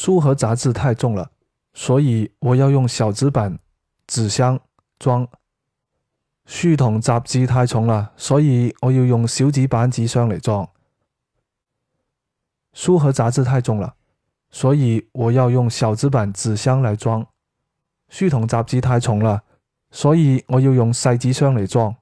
书和杂志太重了，所以我要用小纸板纸箱装。书同杂志太重了，所以我要用小纸板纸箱嚟装。书和杂志太重了，所以我要用小纸板纸箱来装。书同杂志太重了，所以我要用细纸箱嚟装。